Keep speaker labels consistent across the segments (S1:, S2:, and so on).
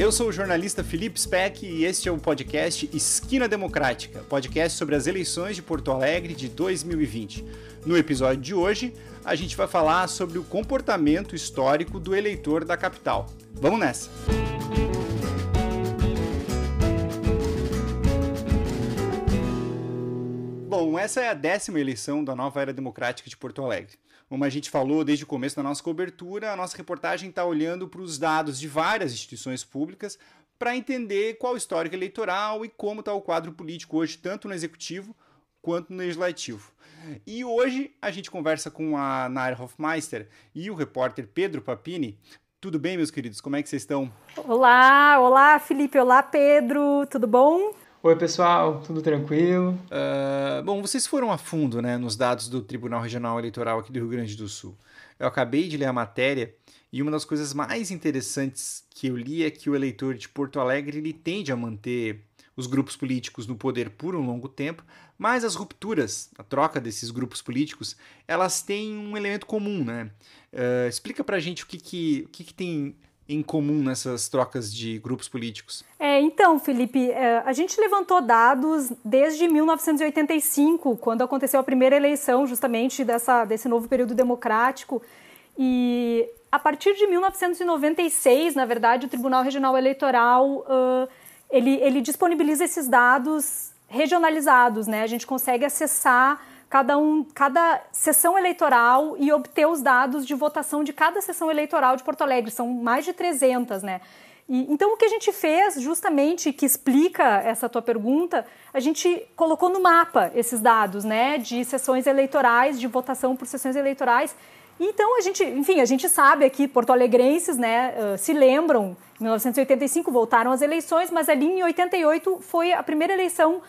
S1: Eu sou o jornalista Felipe Speck e este é o podcast Esquina Democrática, podcast sobre as eleições de Porto Alegre de 2020. No episódio de hoje, a gente vai falar sobre o comportamento histórico do eleitor da capital. Vamos nessa! Bom, essa é a décima eleição da nova era democrática de Porto Alegre. Como a gente falou desde o começo da nossa cobertura, a nossa reportagem está olhando para os dados de várias instituições públicas para entender qual o histórico eleitoral e como está o quadro político hoje, tanto no executivo quanto no legislativo. E hoje a gente conversa com a Nair Hofmeister e o repórter Pedro Papini. Tudo bem, meus queridos? Como é que vocês estão?
S2: Olá, olá, Felipe. Olá, Pedro. Tudo bom?
S3: Oi, pessoal, tudo tranquilo?
S1: Uh, bom, vocês foram a fundo né, nos dados do Tribunal Regional Eleitoral aqui do Rio Grande do Sul. Eu acabei de ler a matéria e uma das coisas mais interessantes que eu li é que o eleitor de Porto Alegre ele tende a manter os grupos políticos no poder por um longo tempo, mas as rupturas, a troca desses grupos políticos, elas têm um elemento comum, né? Uh, explica pra gente o que, que, o que, que tem em comum nessas trocas de grupos políticos?
S2: É, então, Felipe, é, a gente levantou dados desde 1985, quando aconteceu a primeira eleição, justamente dessa, desse novo período democrático. E a partir de 1996, na verdade, o Tribunal Regional Eleitoral uh, ele, ele disponibiliza esses dados regionalizados, né? A gente consegue acessar cada, um, cada sessão eleitoral e obter os dados de votação de cada sessão eleitoral de Porto Alegre. São mais de 300, né? E, então, o que a gente fez, justamente, que explica essa tua pergunta, a gente colocou no mapa esses dados, né, de sessões eleitorais, de votação por sessões eleitorais. Então, a gente, enfim, a gente sabe aqui, porto-alegrenses, né, se lembram, em 1985 voltaram às eleições, mas ali em 88 foi a primeira eleição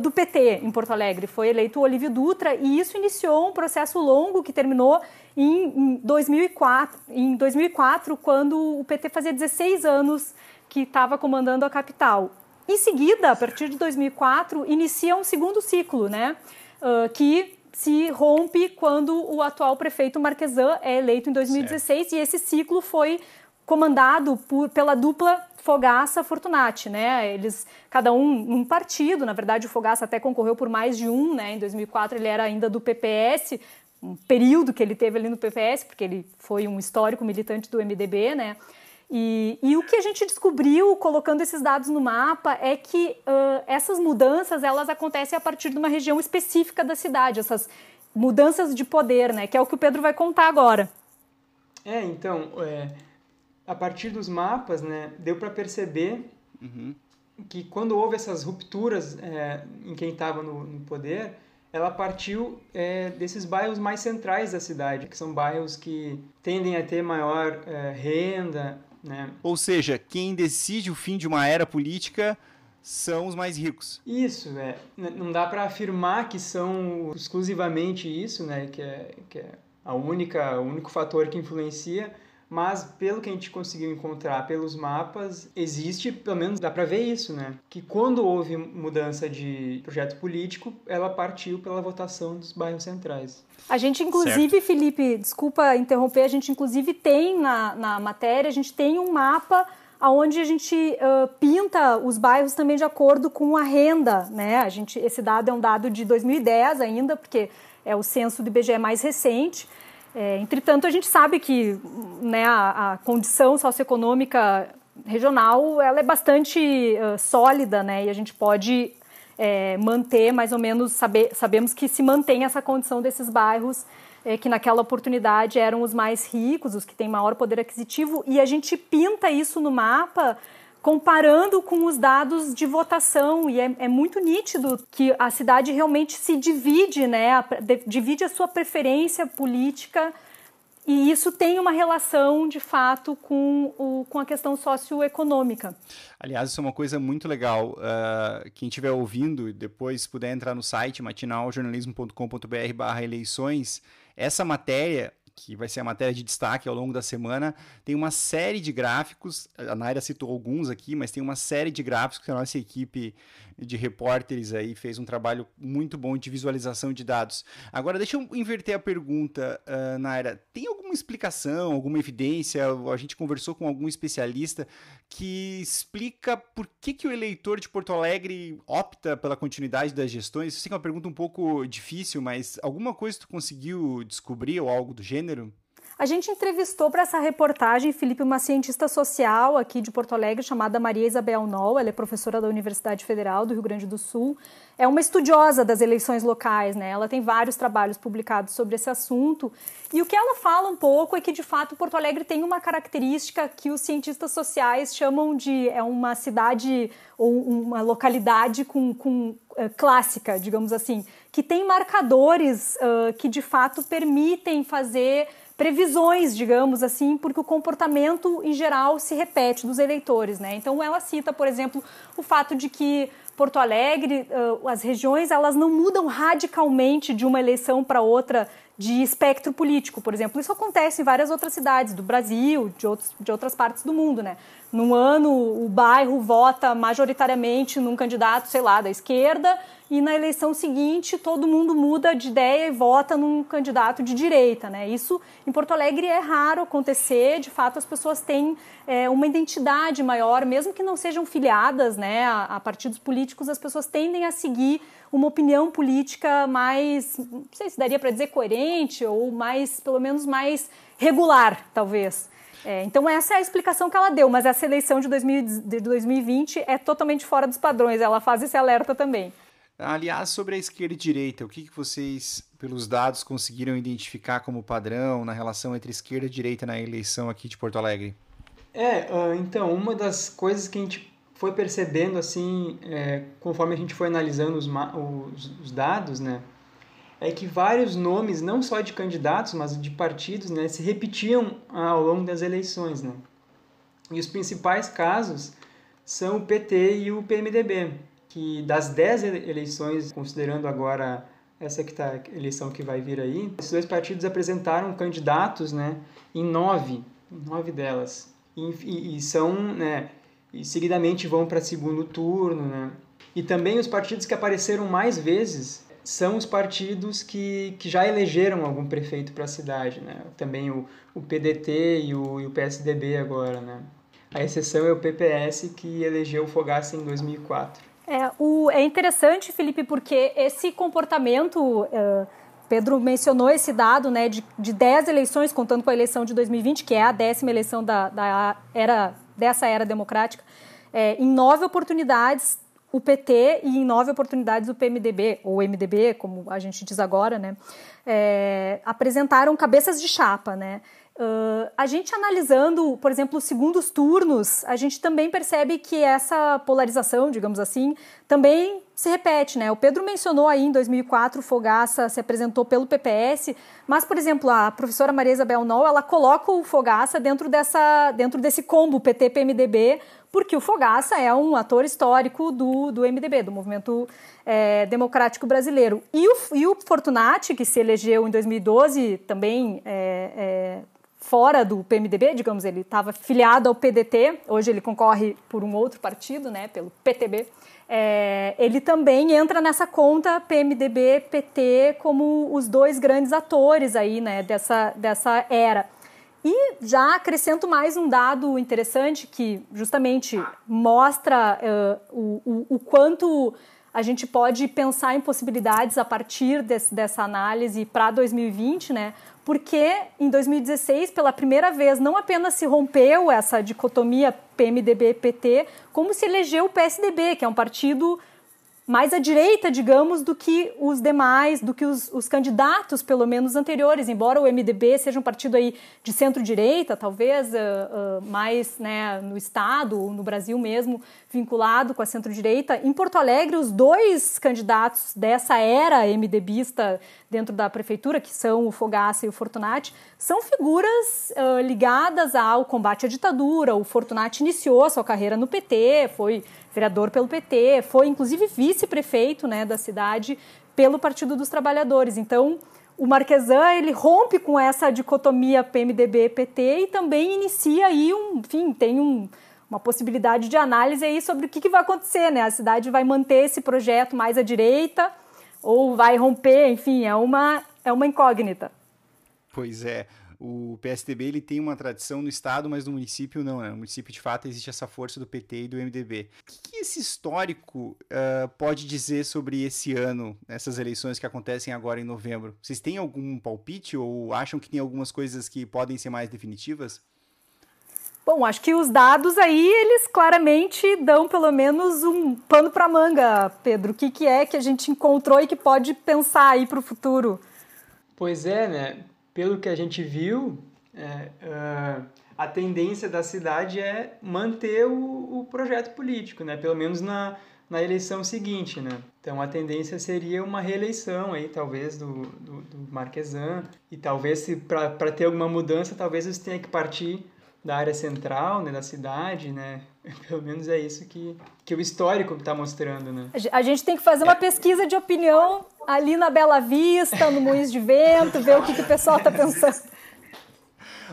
S2: do PT em Porto Alegre. Foi eleito o Olívio Dutra e isso iniciou um processo longo que terminou em, em 2004, em 2004, quando o PT fazia 16 anos que estava comandando a capital. Em seguida, a partir de 2004, inicia um segundo ciclo, né? Uh, que se rompe quando o atual prefeito Marquesan é eleito em 2016 certo. e esse ciclo foi comandado por, pela dupla Fogaça Fortunati, né? Eles, cada um um partido, na verdade o Fogaça até concorreu por mais de um, né? Em 2004 ele era ainda do PPS, um período que ele teve ali no PPS, porque ele foi um histórico militante do MDB, né? E, e o que a gente descobriu colocando esses dados no mapa é que uh, essas mudanças elas acontecem a partir de uma região específica da cidade, essas mudanças de poder, né? Que é o que o Pedro vai contar agora.
S3: É, então, é a partir dos mapas, né, deu para perceber uhum. que quando houve essas rupturas é, em quem estava no, no, poder, ela partiu é, desses bairros mais centrais da cidade, que são bairros que tendem a ter maior é, renda, né?
S1: Ou seja, quem decide o fim de uma era política são os mais ricos.
S3: Isso, é. Não dá para afirmar que são exclusivamente isso, né? Que é, que é a única, o único fator que influencia, mas pelo que a gente conseguiu encontrar pelos mapas, existe, pelo menos dá para ver isso, né? Que quando houve mudança de projeto político, ela partiu pela votação dos bairros centrais.
S2: A gente, inclusive, certo. Felipe, desculpa interromper, a gente, inclusive, tem na, na matéria, a gente tem um mapa onde a gente uh, pinta os bairros também de acordo com a renda, né? A gente, esse dado é um dado de 2010 ainda, porque é o censo do IBGE mais recente, é, entretanto, a gente sabe que né, a, a, condição socioeconômica regional ela é bastante uh, sólida, né, e a gente pode é, manter mais ou menos, saber, sabemos que se mantém essa condição desses bairros é, que naquela oportunidade eram os mais ricos, os que têm maior poder aquisitivo, e a gente pinta isso no mapa comparando com os dados de votação e é, é, muito nítido que a cidade realmente se divide, né, a, de, divide a sua preferência política e isso tem uma relação de fato com, o, com a questão socioeconômica.
S1: Aliás, isso é uma coisa muito legal. Uh, quem estiver ouvindo depois puder entrar no site matinaljornalismo.com.br/eleições, essa matéria que vai ser a matéria de destaque ao longo da semana, tem uma série de gráficos, a Naira citou alguns aqui, mas tem uma série de gráficos que a nossa equipe de repórteres aí fez um trabalho muito bom de visualização de dados. Agora, deixa eu inverter a pergunta, uh, Naira. Tem alguma explicação, alguma evidência? A gente conversou com algum especialista que explica por que, que o eleitor de Porto Alegre opta pela continuidade das gestões? Que é uma pergunta um pouco difícil, mas alguma coisa tu conseguiu descobrir ou algo do gênero? dinlerim.
S2: A gente entrevistou para essa reportagem, Felipe, uma cientista social aqui de Porto Alegre chamada Maria Isabel Noll. Ela é professora da Universidade Federal do Rio Grande do Sul. É uma estudiosa das eleições locais, né? Ela tem vários trabalhos publicados sobre esse assunto. E o que ela fala um pouco é que, de fato, Porto Alegre tem uma característica que os cientistas sociais chamam de é uma cidade ou uma localidade com, com uh, clássica, digamos assim, que tem marcadores uh, que, de fato, permitem fazer previsões, digamos assim, porque o comportamento em geral se repete dos eleitores, né? Então ela cita, por exemplo, o fato de que Porto Alegre, as regiões, elas não mudam radicalmente de uma eleição para outra de espectro político, por exemplo. Isso acontece em várias outras cidades do Brasil, de, outros, de outras partes do mundo, né? Num ano, o bairro vota majoritariamente num candidato, sei lá, da esquerda, e na eleição seguinte todo mundo muda de ideia e vota num candidato de direita, né? Isso em Porto Alegre é raro acontecer. De fato, as pessoas têm é, uma identidade maior, mesmo que não sejam filiadas, né, a, a partidos políticos, as pessoas tendem a seguir uma opinião política mais, não sei se daria para dizer coerente ou mais, pelo menos mais regular, talvez. É, então essa é a explicação que ela deu, mas essa eleição de, 2000, de 2020 é totalmente fora dos padrões. Ela faz esse alerta também.
S1: Aliás, sobre a esquerda e direita, o que, que vocês, pelos dados, conseguiram identificar como padrão na relação entre esquerda e direita na eleição aqui de Porto Alegre?
S3: É, então, uma das coisas que a gente foi percebendo, assim, é, conforme a gente foi analisando os, os, os, dados, né, é que vários nomes, não só de candidatos, mas de partidos, né, se repetiam ao longo das eleições, né. E os principais casos são o PT e o PMDB que das 10 eleições, considerando agora essa que tá, eleição que vai vir aí, esses dois partidos apresentaram candidatos né, em nove, nove delas. E, e, e são, né, e seguidamente vão para segundo turno. Né? E também os partidos que apareceram mais vezes são os partidos que, que já elegeram algum prefeito para a cidade. Né? Também o, o PDT e o, e o PSDB agora. Né? A exceção é o PPS, que elegeu o em 2004.
S2: É, o, é interessante, Felipe, porque esse comportamento. Uh, Pedro mencionou esse dado né, de, de 10 eleições, contando com a eleição de 2020, que é a décima eleição da, da era, dessa era democrática. É, em nove oportunidades, o PT e em nove oportunidades o PMDB, ou MDB, como a gente diz agora, né, é, apresentaram cabeças de chapa. Né? Uh, a gente analisando, por exemplo, os segundos turnos, a gente também percebe que essa polarização, digamos assim, também se repete, né? O Pedro mencionou aí em 2004 o Fogaça se apresentou pelo PPS, mas, por exemplo, a professora Maria Isabel Noll, ela coloca o Fogaça dentro, dessa, dentro desse combo PT-PMDB, porque o Fogaça é um ator histórico do, do MDB, do Movimento é, Democrático Brasileiro. E o, e o Fortunati, que se elegeu em 2012, também é, é, fora do PMDB, digamos, ele estava filiado ao PDT, hoje ele concorre por um outro partido, né, pelo PTB. É, ele também entra nessa conta PMDB-PT como os dois grandes atores aí, né, dessa, dessa era. E já acrescento mais um dado interessante que justamente mostra uh, o, o, o quanto a gente pode pensar em possibilidades a partir desse, dessa análise para 2020, né? Porque em 2016, pela primeira vez, não apenas se rompeu essa dicotomia PMDB-PT, como se elegeu o PSDB, que é um partido mais à direita, digamos, do que os demais, do que os, os, candidatos, pelo menos anteriores. Embora o MDB seja um partido aí de centro-direita, talvez uh, uh, mais né, no Estado, no Brasil mesmo, vinculado com a centro-direita, em Porto Alegre, os dois candidatos dessa era MDBista dentro da prefeitura, que são o Fogaça e o Fortunati, são figuras uh, ligadas ao combate à ditadura. O Fortunati iniciou sua carreira no PT, foi vereador pelo PT, foi inclusive vice-prefeito né, da cidade pelo Partido dos Trabalhadores. Então, o Marquesan ele rompe com essa dicotomia PMDB-PT e também inicia aí um, enfim, tem um, uma possibilidade de análise aí sobre o que, que vai acontecer, né? A cidade vai manter esse projeto mais à direita ou vai romper, enfim, é uma, é uma incógnita.
S1: Pois é. O PSDB ele tem uma tradição no estado, mas no município não, né? No município, de fato, existe essa força do PT e do MDB. O que, que esse histórico uh, pode dizer sobre esse ano, essas eleições que acontecem agora em novembro? Vocês têm algum palpite ou acham que tem algumas coisas que podem ser mais definitivas?
S2: Bom, acho que os dados aí, eles claramente dão pelo menos um pano para manga, Pedro. O que, que é que a gente encontrou e que pode pensar aí para o futuro?
S3: Pois é, né? Pelo que a gente viu, é, uh, a tendência da cidade é manter o, o, projeto político, né? Pelo menos na, na eleição seguinte, né? Então a tendência seria uma reeleição aí, talvez, do, do, do Marquesan. E talvez, para ter alguma mudança, talvez isso tenha que partir da área central, né, da cidade, né? Pelo menos é isso que, que o histórico está mostrando, né?
S2: A gente tem que fazer uma pesquisa de opinião ali na Bela Vista, no Moinhos de Vento, ver o que, que o pessoal está pensando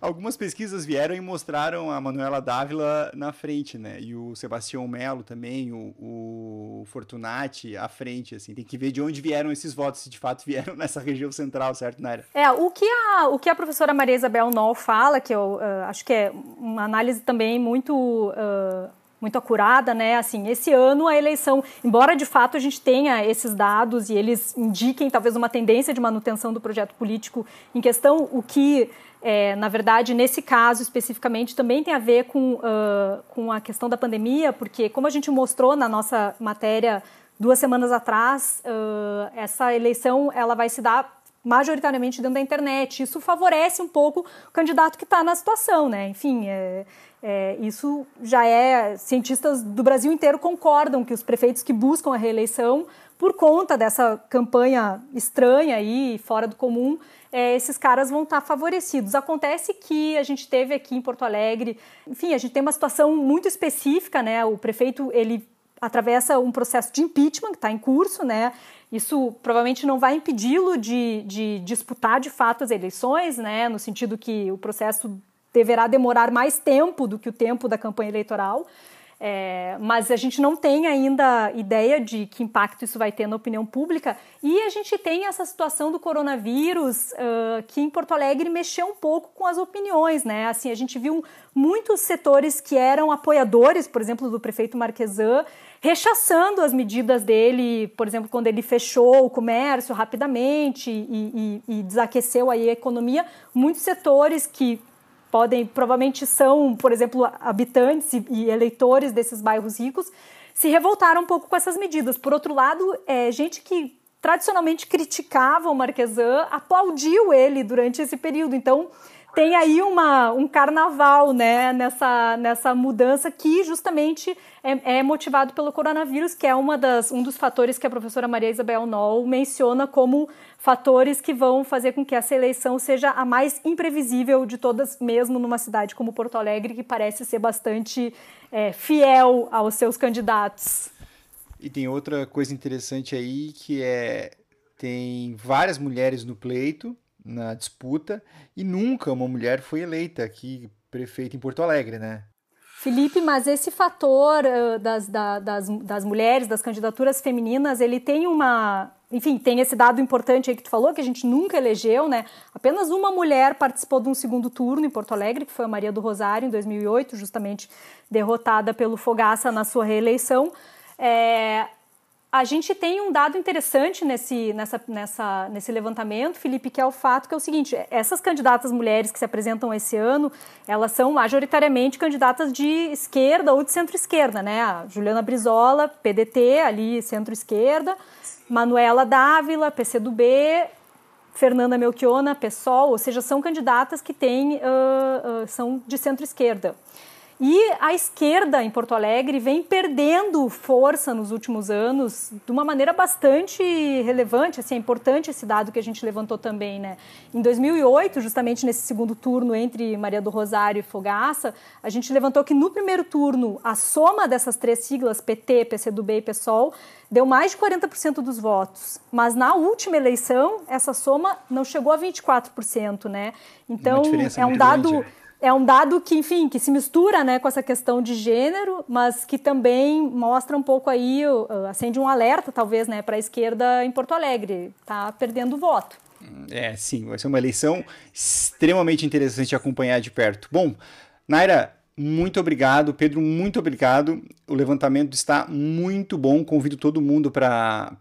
S1: algumas pesquisas vieram e mostraram a Manuela Dávila na frente, né? E o Sebastião Melo também, o, o Fortunati à frente, assim. Tem que ver de onde vieram esses votos, se de fato vieram nessa região central, certo, Naira?
S2: É, o que a, o que a professora Maria Isabel Noll fala, que eu uh, acho que é uma análise também muito... Uh, muito acurada, né? Assim, esse ano a eleição, embora de fato a gente tenha esses dados e eles indiquem talvez uma tendência de manutenção do projeto político em questão, o que é, na verdade, nesse caso especificamente, também tem a ver com, uh, com a questão da pandemia, porque, como a gente mostrou na nossa matéria duas semanas atrás, uh, essa eleição ela vai se dar majoritariamente dentro da internet. Isso favorece um pouco o candidato que está na situação, né? Enfim, é, é, isso já é. Cientistas do Brasil inteiro concordam que os prefeitos que buscam a reeleição, por conta dessa campanha estranha e fora do comum, é, esses caras vão estar favorecidos. Acontece que a gente teve aqui em Porto Alegre, enfim, a gente tem uma situação muito específica, né? O prefeito ele atravessa um processo de impeachment que está em curso, né? Isso provavelmente não vai impedi-lo de, de disputar de fato as eleições, né? No sentido que o processo deverá demorar mais tempo do que o tempo da campanha eleitoral. É, mas a gente não tem ainda ideia de que impacto isso vai ter na opinião pública. E a gente tem essa situação do coronavírus uh, que em Porto Alegre mexeu um pouco com as opiniões, né? Assim, a gente viu muitos setores que eram apoiadores, por exemplo, do prefeito Marquesan, rechaçando as medidas dele, por exemplo, quando ele fechou o comércio rapidamente e, e, e desaqueceu aí a economia. Muitos setores que podem, provavelmente são, por exemplo, habitantes e eleitores desses bairros ricos, se revoltaram um pouco com essas medidas. Por outro lado, é, gente que tradicionalmente criticava o Marquesan aplaudiu ele durante esse período. Então, tem aí uma, um carnaval né, nessa, nessa mudança que justamente é, é, motivado pelo coronavírus, que é uma das, um dos fatores que a professora Maria Isabel Noll menciona como fatores que vão fazer com que essa eleição seja a mais imprevisível de todas, mesmo numa cidade como Porto Alegre, que parece ser bastante é, fiel aos seus candidatos.
S1: E tem outra coisa interessante aí que é tem várias mulheres no pleito, na disputa e nunca uma mulher foi eleita aqui prefeita em Porto Alegre, né?
S2: Felipe, mas esse fator uh, das, da, das, das mulheres, das candidaturas femininas, ele tem uma. Enfim, tem esse dado importante aí que tu falou, que a gente nunca elegeu, né? Apenas uma mulher participou de um segundo turno em Porto Alegre, que foi a Maria do Rosário, em 2008, justamente derrotada pelo Fogaça na sua reeleição. É, a gente tem um dado interessante nesse, nessa, nessa, nesse levantamento, Felipe, que é o fato que é o seguinte: essas candidatas mulheres que se apresentam esse ano, elas são majoritariamente candidatas de esquerda ou de centro-esquerda, né? A Juliana Brizola, PDT, ali centro-esquerda, Manuela Dávila, PCdoB, Fernanda Melchiona, PSOL, ou seja, são candidatas que têm, uh, uh, são de centro-esquerda. E a esquerda em Porto Alegre vem perdendo força nos últimos anos de uma maneira bastante relevante, assim, é importante esse dado que a gente levantou também, né? Em 2008, justamente nesse segundo turno entre Maria do Rosário e Fogaça, a gente levantou que no primeiro turno a soma dessas três siglas, PT, PCdoB e PSOL, deu mais de 40% dos votos. Mas na última eleição, essa soma não chegou a 24%, né? Então, é um dado grande é um dado que, enfim, que se mistura né, com essa questão de gênero, mas que também mostra um pouco aí, acende um alerta, talvez, né, para a esquerda em Porto Alegre, tá perdendo voto.
S1: É, sim, vai ser uma eleição extremamente interessante de acompanhar de perto. Bom, Naira, muito obrigado. Pedro, muito obrigado. O levantamento está muito bom. Convido todo mundo para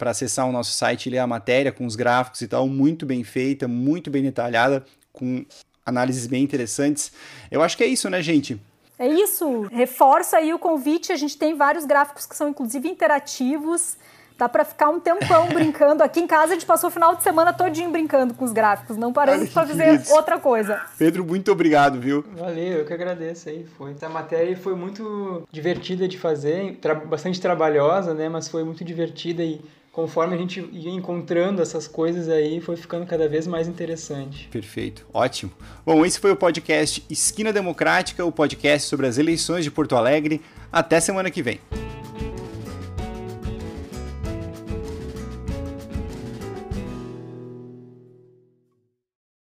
S1: acessar o nosso site e ler a matéria com os gráficos e tal. Muito bem feita, muito bem detalhada, com análises bem interessantes. Eu acho que é isso, né, gente?
S2: É isso. Reforça aí o convite. A gente tem vários gráficos que são, inclusive, interativos. Dá para ficar um tempão brincando. Aqui em casa a gente passou o final de semana todinho brincando com os gráficos. Não paramos para fazer outra coisa.
S1: Pedro, muito obrigado, viu?
S3: Valeu, eu que agradeço aí. Foi. Essa matéria foi muito divertida de fazer, tra bastante trabalhosa, né? Mas foi muito divertida e conforme a gente ia encontrando essas coisas aí, foi ficando cada vez mais interessante.
S1: Perfeito, ótimo. Bom, esse foi o podcast Esquina Democrática, o podcast sobre as eleições de Porto Alegre. Até semana que vem.